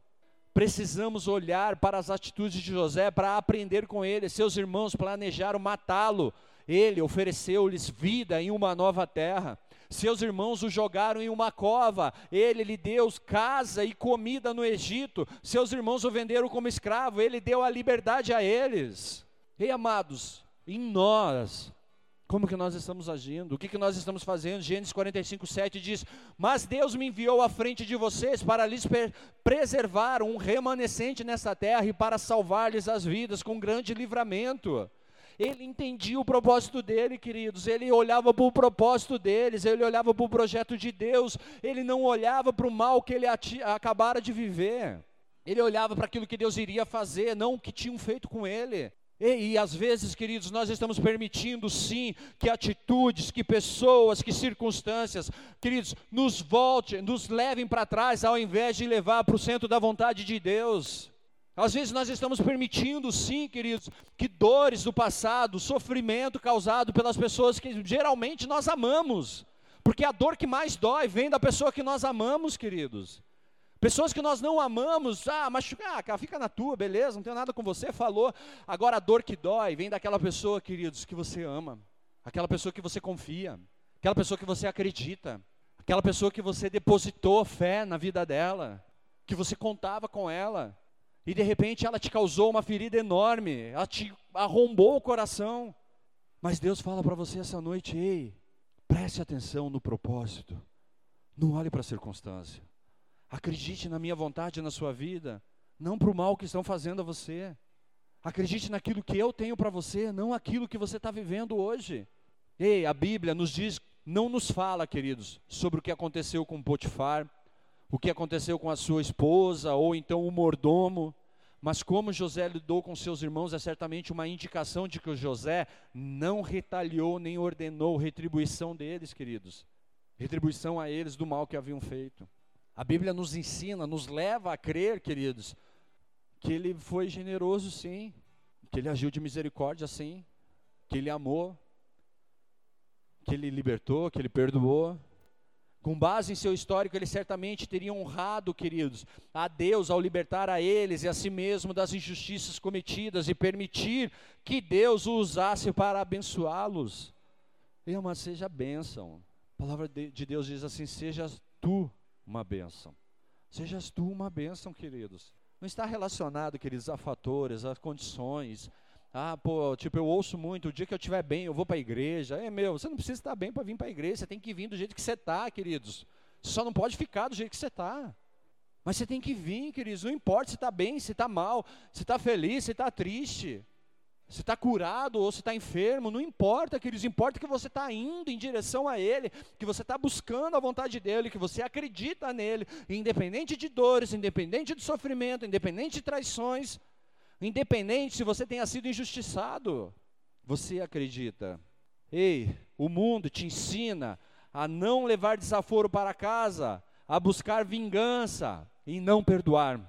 A: Precisamos olhar para as atitudes de José para aprender com ele. Seus irmãos planejaram matá-lo. Ele ofereceu-lhes vida em uma nova terra. Seus irmãos o jogaram em uma cova, ele lhe deu casa e comida no Egito. Seus irmãos o venderam como escravo, ele deu a liberdade a eles. Ei, amados, em nós, como que nós estamos agindo? O que, que nós estamos fazendo? Gênesis 45, 7 diz: Mas Deus me enviou à frente de vocês para lhes preservar um remanescente nessa terra e para salvar-lhes as vidas com grande livramento. Ele entendia o propósito dele, queridos. Ele olhava para o propósito deles, ele olhava para o projeto de Deus. Ele não olhava para o mal que ele acabara de viver. Ele olhava para aquilo que Deus iria fazer, não o que tinham feito com ele. E, e, às vezes, queridos, nós estamos permitindo sim que atitudes, que pessoas, que circunstâncias, queridos, nos volte, nos levem para trás, ao invés de levar para o centro da vontade de Deus. Às vezes nós estamos permitindo, sim, queridos, que dores do passado, sofrimento causado pelas pessoas que geralmente nós amamos, porque a dor que mais dói vem da pessoa que nós amamos, queridos. Pessoas que nós não amamos, ah, machuca, ah, fica na tua, beleza, não tem nada com você, falou. Agora a dor que dói vem daquela pessoa, queridos, que você ama, aquela pessoa que você confia, aquela pessoa que você acredita, aquela pessoa que você depositou fé na vida dela, que você contava com ela e de repente ela te causou uma ferida enorme, ela te arrombou o coração. Mas Deus fala para você essa noite: ei, preste atenção no propósito, não olhe para a circunstância. Acredite na minha vontade na sua vida, não para o mal que estão fazendo a você. Acredite naquilo que eu tenho para você, não aquilo que você está vivendo hoje. Ei, a Bíblia nos diz, não nos fala, queridos, sobre o que aconteceu com Potifar, o que aconteceu com a sua esposa, ou então o mordomo. Mas como José lidou com seus irmãos é certamente uma indicação de que o José não retaliou nem ordenou retribuição deles, queridos. Retribuição a eles do mal que haviam feito. A Bíblia nos ensina, nos leva a crer, queridos, que ele foi generoso sim, que ele agiu de misericórdia sim, que ele amou, que ele libertou, que ele perdoou, com base em seu histórico, ele certamente teria honrado, queridos, a Deus ao libertar a eles e a si mesmo das injustiças cometidas e permitir que Deus o usasse para abençoá-los. Irmã, seja bênção. A palavra de Deus diz assim: sejas tu uma bênção. Sejas tu uma bênção, queridos. Não está relacionado, queridos, a fatores, a condições, Ah, pô, tipo, eu ouço muito, o dia que eu estiver bem, eu vou para a igreja. É, meu, você não precisa estar bem para vir para a igreja, você tem que vir do jeito que você está, queridos. Você só não pode ficar do jeito que você está. Mas você tem que vir, queridos, não importa se está bem, se está mal, se está feliz, se está triste, se está curado ou se está enfermo, não importa, queridos, importa que você está indo em direção a Ele, que você está buscando a vontade dEle, que você acredita nele, independente de dores, independente de sofrimento, independente de traições, Independente se você tenha sido injustiçado, você acredita. Ei, o mundo te ensina a não levar desaforo para casa, a buscar vingança e não perdoar.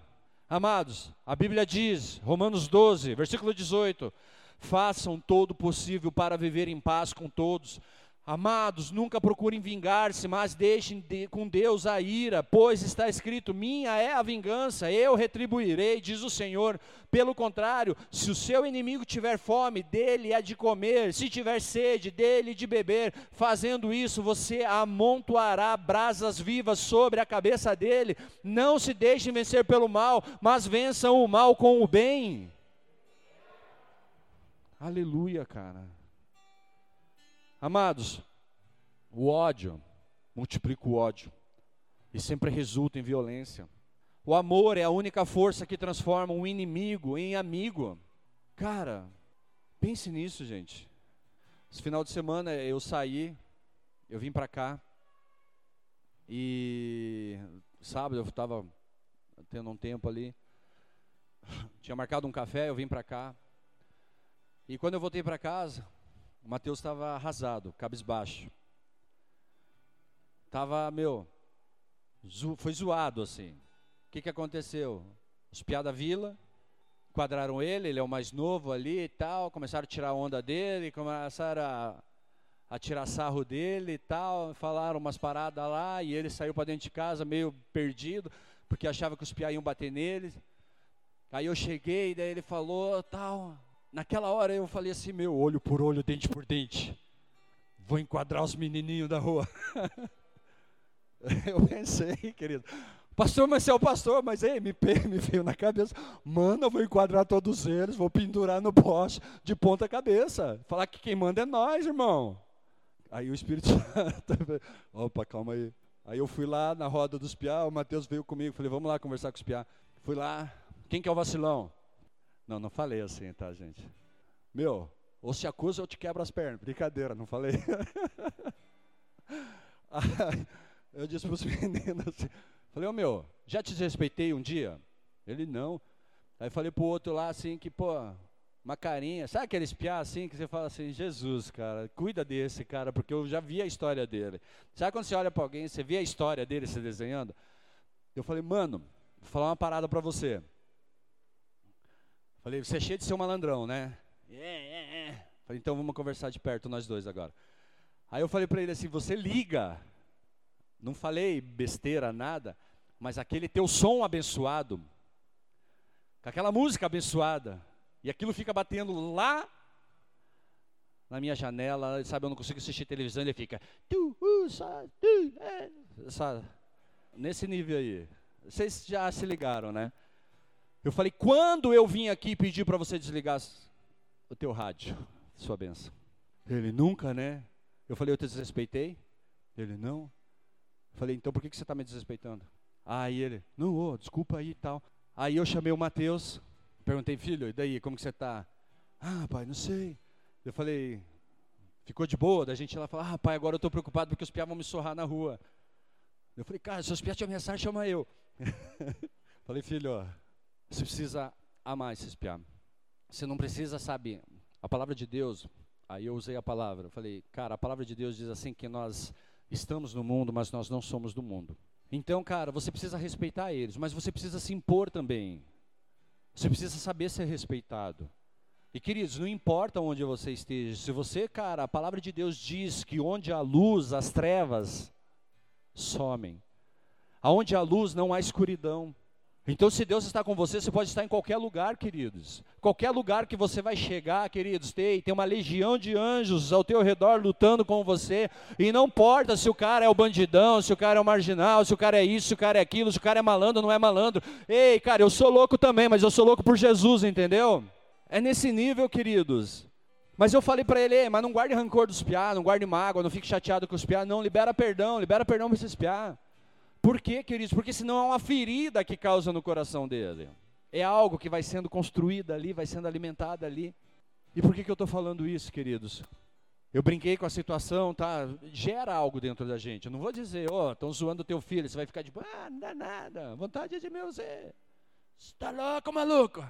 A: Amados, a Bíblia diz, Romanos 12, versículo 18: façam todo o possível para viver em paz com todos, Amados, nunca procurem vingar-se, mas deixem de, com Deus a ira, pois está escrito: Minha é a vingança, eu retribuirei, diz o Senhor. Pelo contrário, se o seu inimigo tiver fome, dele é de comer, se tiver sede, dele de beber. Fazendo isso, você amontoará brasas vivas sobre a cabeça dele. Não se deixem vencer pelo mal, mas vençam o mal com o bem. Aleluia, cara. Amados, o ódio multiplica o ódio e sempre resulta em violência. O amor é a única força que transforma um inimigo em amigo. Cara, pense nisso, gente. Esse final de semana eu saí, eu vim para cá e sábado eu estava tendo um tempo ali, tinha marcado um café, eu vim para cá. E quando eu voltei para casa, o Mateus estava arrasado, cabisbaixo. Tava, meu, zo, foi zoado assim. O que, que aconteceu? Os piá da vila quadraram ele, ele é o mais novo ali e tal, começaram a tirar onda dele, começaram a, a tirar sarro dele e tal, falaram umas paradas lá e ele saiu para dentro de casa meio perdido, porque achava que os piá iam bater nele. Aí eu cheguei, daí ele falou, tal, Naquela hora eu falei assim, meu, olho por olho, dente por dente. Vou enquadrar os menininhos da rua. eu pensei, querido. Pastor, mas você é o pastor, mas ei, me, me veio na cabeça, mano, eu vou enquadrar todos eles, vou pendurar no poste de ponta cabeça. Falar que quem manda é nós, irmão. Aí o Espírito Santo, opa, calma aí. Aí eu fui lá na roda dos piá, o Mateus veio comigo, falei, vamos lá conversar com os piá. Fui lá, quem que é o vacilão? Não, não falei assim, tá, gente? Meu, ou se acusa ou te quebra as pernas. Brincadeira, não falei. eu disse para os meninos assim, falei, ô oh, meu, já te respeitei um dia? Ele, não. Aí falei pro outro lá assim, que, pô, uma carinha, sabe aquele espiar assim, que você fala assim, Jesus, cara, cuida desse cara, porque eu já vi a história dele. Sabe quando você olha para alguém, você vê a história dele se desenhando? Eu falei, mano, vou falar uma parada para você. Falei, você é cheio de ser um malandrão, né? É, é, é. Falei, então vamos conversar de perto nós dois agora. Aí eu falei para ele assim, você liga. Não falei besteira, nada, mas aquele teu som abençoado, com aquela música abençoada, e aquilo fica batendo lá na minha janela, sabe, eu não consigo assistir televisão, ele fica tu, sa, tu, é, nesse nível aí. Vocês já se ligaram, né? Eu falei, quando eu vim aqui pedir para você desligar o teu rádio, sua benção? Ele, nunca, né? Eu falei, eu te desrespeitei? Ele, não. Eu falei, então por que, que você está me desrespeitando? Aí ele, não, oh, desculpa aí e tal. Aí eu chamei o Mateus, perguntei, filho, e daí, como que você está? Ah, pai, não sei. Eu falei, ficou de boa? Da gente ir lá falar, ah, pai, agora eu estou preocupado porque os piás vão me sorrar na rua. Eu falei, cara, se os piás te ameaçarem, chama eu. falei, filho, ó, você precisa amar esse espiar. Você não precisa saber. A palavra de Deus, aí eu usei a palavra. Eu falei, cara, a palavra de Deus diz assim que nós estamos no mundo, mas nós não somos do mundo. Então, cara, você precisa respeitar eles, mas você precisa se impor também. Você precisa saber ser respeitado. E queridos, não importa onde você esteja, se você, cara, a palavra de Deus diz que onde há luz, as trevas somem. Aonde há luz não há escuridão. Então, se Deus está com você, você pode estar em qualquer lugar, queridos. Qualquer lugar que você vai chegar, queridos, tem, tem uma legião de anjos ao teu redor lutando com você. E não importa se o cara é o bandidão, se o cara é o marginal, se o cara é isso, se o cara é aquilo, se o cara é malandro não é malandro. Ei, cara, eu sou louco também, mas eu sou louco por Jesus, entendeu? É nesse nível, queridos. Mas eu falei para ele, mas não guarde rancor dos piá, não guarde mágoa, não fique chateado com os piá, não, libera perdão, libera perdão para esses piá. Por quê, queridos? Porque senão é uma ferida que causa no coração dele. É algo que vai sendo construído ali, vai sendo alimentado ali. E por que, que eu estou falando isso, queridos? Eu brinquei com a situação, tá? Gera algo dentro da gente. Eu não vou dizer, ó, oh, estão zoando teu filho, você vai ficar tipo, ah, não dá nada, vontade de meu Zé. Está louco, maluco?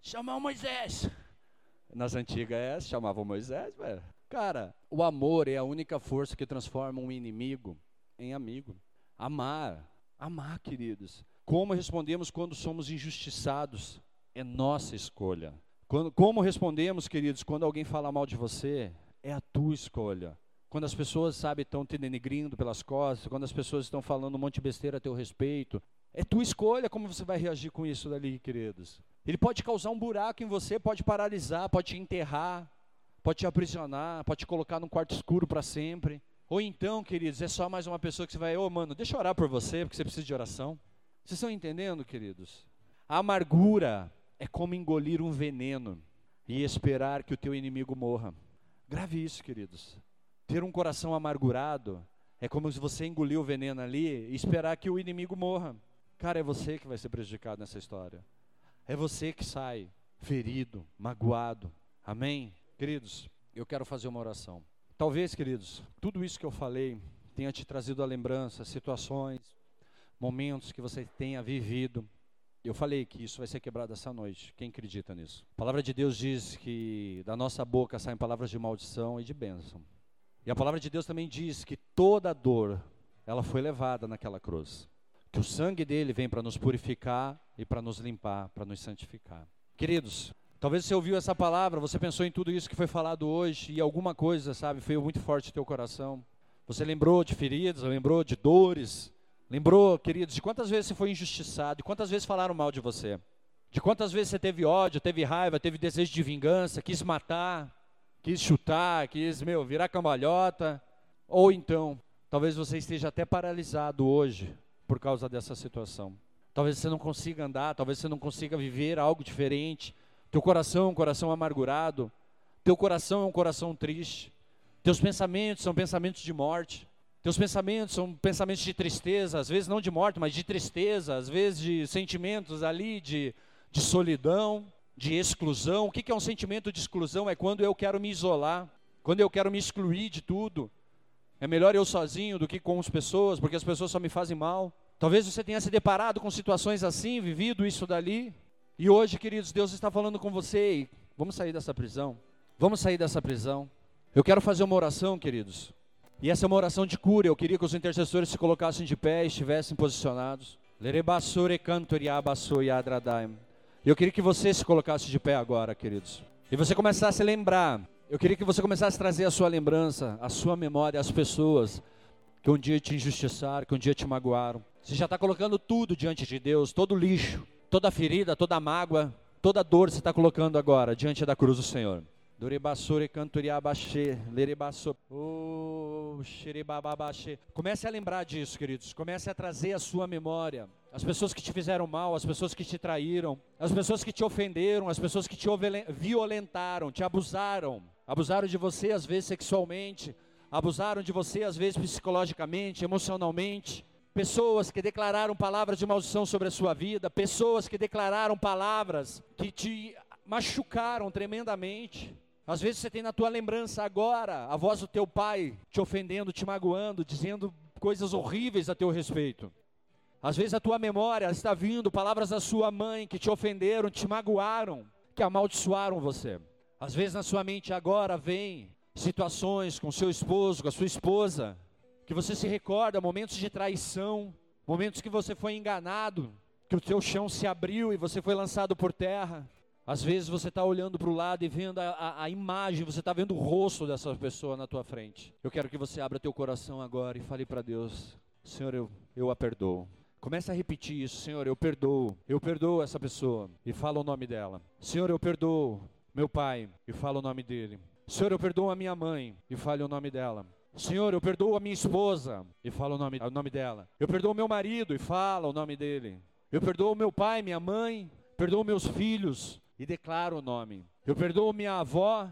A: Chamar o Moisés. Nas antigas é, chamavam Moisés, velho. Cara, o amor é a única força que transforma um inimigo em amigo. Amar, amar, queridos. Como respondemos quando somos injustiçados é nossa escolha. Quando, como respondemos, queridos, quando alguém fala mal de você, é a tua escolha. Quando as pessoas, sabe, estão te denegrindo pelas costas, quando as pessoas estão falando um monte de besteira a teu respeito, é tua escolha como você vai reagir com isso dali, queridos. Ele pode causar um buraco em você, pode paralisar, pode te enterrar, pode te aprisionar, pode te colocar num quarto escuro para sempre. Ou então, queridos, é só mais uma pessoa que você vai, ô oh, mano, deixa eu orar por você, porque você precisa de oração. Vocês estão entendendo, queridos? A amargura é como engolir um veneno e esperar que o teu inimigo morra. Grave isso, queridos. Ter um coração amargurado é como se você engolir o veneno ali e esperar que o inimigo morra. Cara, é você que vai ser prejudicado nessa história. É você que sai ferido, magoado. Amém? Queridos, eu quero fazer uma oração. Talvez, queridos, tudo isso que eu falei tenha te trazido a lembrança, situações, momentos que você tenha vivido. Eu falei que isso vai ser quebrado essa noite. Quem acredita nisso? A palavra de Deus diz que da nossa boca saem palavras de maldição e de bênção. E a palavra de Deus também diz que toda dor, ela foi levada naquela cruz. Que o sangue dele vem para nos purificar e para nos limpar, para nos santificar. Queridos, talvez você ouviu essa palavra, você pensou em tudo isso que foi falado hoje e alguma coisa, sabe, foi muito forte no teu coração. Você lembrou de feridas, lembrou de dores, lembrou, queridos, de quantas vezes você foi injustiçado, de quantas vezes falaram mal de você, de quantas vezes você teve ódio, teve raiva, teve desejo de vingança, quis matar, quis chutar, quis, meu, virar cambalhota, ou então, talvez você esteja até paralisado hoje por causa dessa situação. Talvez você não consiga andar, talvez você não consiga viver algo diferente. Teu coração é um coração amargurado. Teu coração é um coração triste. Teus pensamentos são pensamentos de morte. Teus pensamentos são pensamentos de tristeza, às vezes não de morte, mas de tristeza, às vezes de sentimentos ali de, de solidão, de exclusão. O que é um sentimento de exclusão? É quando eu quero me isolar, quando eu quero me excluir de tudo. É melhor eu sozinho do que com as pessoas, porque as pessoas só me fazem mal. Talvez você tenha se deparado com situações assim, vivido isso dali. E hoje, queridos, Deus está falando com você. Vamos sair dessa prisão. Vamos sair dessa prisão. Eu quero fazer uma oração, queridos. E essa é uma oração de cura. Eu queria que os intercessores se colocassem de pé e estivessem posicionados. Eu queria que você se colocasse de pé agora, queridos. E você começasse a lembrar. Eu queria que você começasse a trazer a sua lembrança, a sua memória, as pessoas que um dia te injustiçaram, que um dia te magoaram. Você já está colocando tudo diante de Deus, todo lixo, toda ferida, toda mágoa, toda dor você está colocando agora diante da cruz do Senhor. Comece a lembrar disso, queridos. Comece a trazer a sua memória. As pessoas que te fizeram mal, as pessoas que te traíram, as pessoas que te ofenderam, as pessoas que te violentaram, te abusaram. Abusaram de você, às vezes sexualmente, abusaram de você, às vezes psicologicamente, emocionalmente pessoas que declararam palavras de maldição sobre a sua vida, pessoas que declararam palavras que te machucaram tremendamente. Às vezes você tem na tua lembrança agora a voz do teu pai te ofendendo, te magoando, dizendo coisas horríveis a teu respeito. Às vezes a tua memória está vindo palavras da sua mãe que te ofenderam, te magoaram, que amaldiçoaram você. Às vezes na sua mente agora vem situações com seu esposo, com a sua esposa, que você se recorda, momentos de traição, momentos que você foi enganado, que o teu chão se abriu e você foi lançado por terra. Às vezes você está olhando para o lado e vendo a, a, a imagem, você está vendo o rosto dessa pessoa na tua frente. Eu quero que você abra teu coração agora e fale para Deus: Senhor, eu, eu a perdoo. Comece a repetir isso, Senhor, eu perdoo, eu perdoo essa pessoa e fala o nome dela. Senhor, eu perdoo meu pai e fala o nome dele. Senhor, eu perdoo a minha mãe e fale o nome dela. Senhor, eu perdoo a minha esposa e fala o nome, o nome dela. Eu perdoo meu marido e fala o nome dele. Eu perdoo meu pai, minha mãe, perdoo meus filhos e declaro o nome. Eu perdoo minha avó,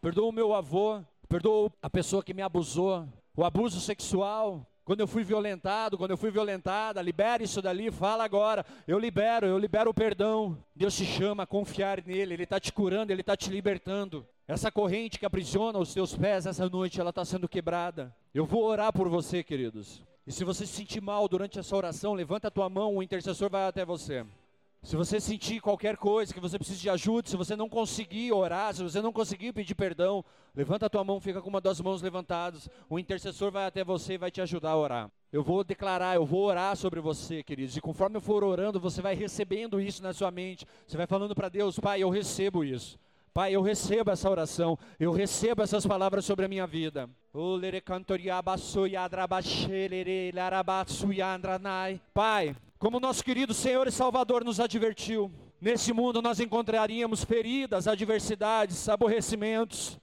A: perdoo meu avô, perdoo a pessoa que me abusou, o abuso sexual, quando eu fui violentado, quando eu fui violentada, libere isso dali, fala agora. Eu libero, eu libero o perdão. Deus te chama a confiar nele, ele está te curando, ele está te libertando. Essa corrente que aprisiona os teus pés essa noite, ela está sendo quebrada. Eu vou orar por você, queridos. E se você se sentir mal durante essa oração, levanta a tua mão, o intercessor vai até você. Se você sentir qualquer coisa, que você precisa de ajuda, se você não conseguir orar, se você não conseguir pedir perdão, levanta a tua mão, fica com uma das mãos levantadas. O intercessor vai até você e vai te ajudar a orar. Eu vou declarar, eu vou orar sobre você, queridos. E conforme eu for orando, você vai recebendo isso na sua mente. Você vai falando para Deus, Pai, eu recebo isso. Pai, eu recebo essa oração, eu recebo essas palavras sobre a minha vida. Pai, como nosso querido Senhor e Salvador nos advertiu, nesse mundo nós encontraríamos feridas, adversidades, aborrecimentos.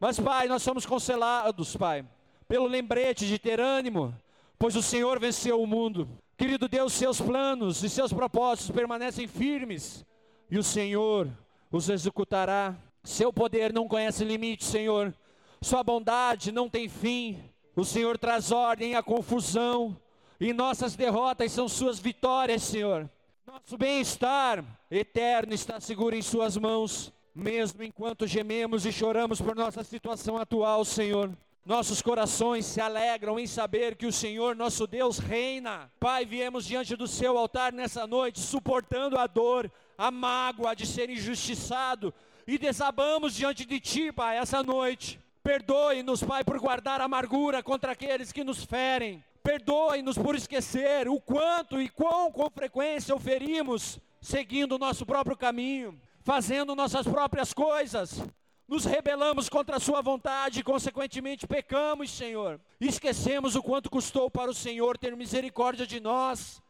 A: Mas, Pai, nós somos consolados, Pai, pelo lembrete de ter ânimo, pois o Senhor venceu o mundo. Querido Deus, seus planos e seus propósitos permanecem firmes, e o Senhor os executará. Seu poder não conhece limite, Senhor. Sua bondade não tem fim. O Senhor traz ordem à confusão, e nossas derrotas são suas vitórias, Senhor. Nosso bem-estar eterno está seguro em Suas mãos, mesmo enquanto gememos e choramos por nossa situação atual, Senhor. Nossos corações se alegram em saber que o Senhor, nosso Deus, reina. Pai, viemos diante do seu altar nessa noite, suportando a dor, a mágoa de ser injustiçado, e desabamos diante de Ti, Pai, essa noite. Perdoe-nos, Pai, por guardar amargura contra aqueles que nos ferem. Perdoe-nos por esquecer o quanto e quão com frequência oferimos, seguindo o nosso próprio caminho, fazendo nossas próprias coisas nos rebelamos contra a Sua vontade e, consequentemente, pecamos, Senhor. Esquecemos o quanto custou para o Senhor ter misericórdia de nós,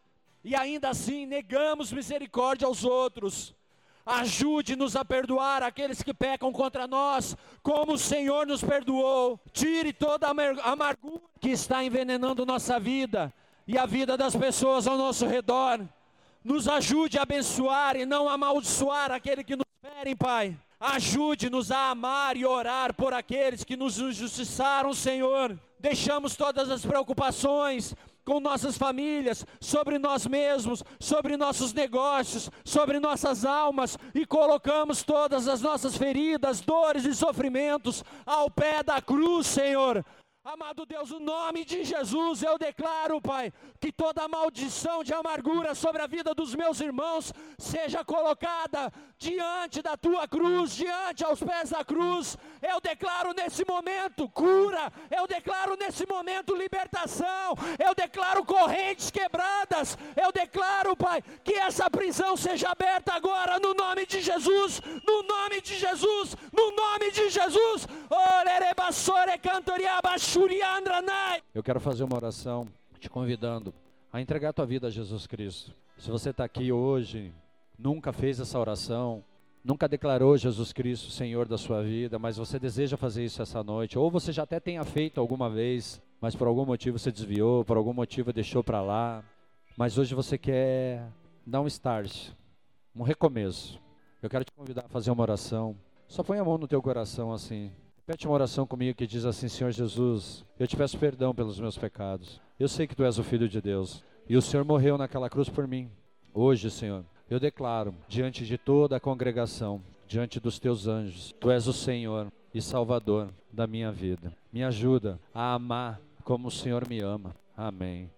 A: e ainda assim negamos misericórdia aos outros. Ajude-nos a perdoar aqueles que pecam contra nós, como o Senhor nos perdoou. Tire toda a amargura que está envenenando nossa vida e a vida das pessoas ao nosso redor. Nos ajude a abençoar e não amaldiçoar aquele que nos ferem, Pai. Ajude-nos a amar e orar por aqueles que nos injustiçaram, Senhor. Deixamos todas as preocupações com nossas famílias, sobre nós mesmos, sobre nossos negócios, sobre nossas almas e colocamos todas as nossas feridas, dores e sofrimentos ao pé da cruz, Senhor. Amado Deus, no nome de Jesus, eu declaro, Pai, que toda maldição de amargura sobre a vida dos meus irmãos seja colocada diante da tua cruz, diante aos pés da cruz. Eu declaro nesse momento cura, eu declaro nesse momento libertação, eu declaro correntes quebradas, eu declaro, Pai, que essa prisão seja aberta agora no nome de Jesus, no nome de Jesus, no nome de Jesus. Eu quero fazer uma oração te convidando a entregar tua vida a Jesus Cristo. Se você está aqui hoje, nunca fez essa oração, nunca declarou Jesus Cristo Senhor da sua vida, mas você deseja fazer isso essa noite, ou você já até tenha feito alguma vez, mas por algum motivo você desviou, por algum motivo deixou para lá, mas hoje você quer dar um start, um recomeço. Eu quero te convidar a fazer uma oração. Só põe a mão no teu coração assim. Pede uma oração comigo que diz assim: Senhor Jesus, eu te peço perdão pelos meus pecados. Eu sei que tu és o Filho de Deus e o Senhor morreu naquela cruz por mim. Hoje, Senhor, eu declaro diante de toda a congregação, diante dos teus anjos, tu és o Senhor e Salvador da minha vida. Me ajuda a amar como o Senhor me ama. Amém.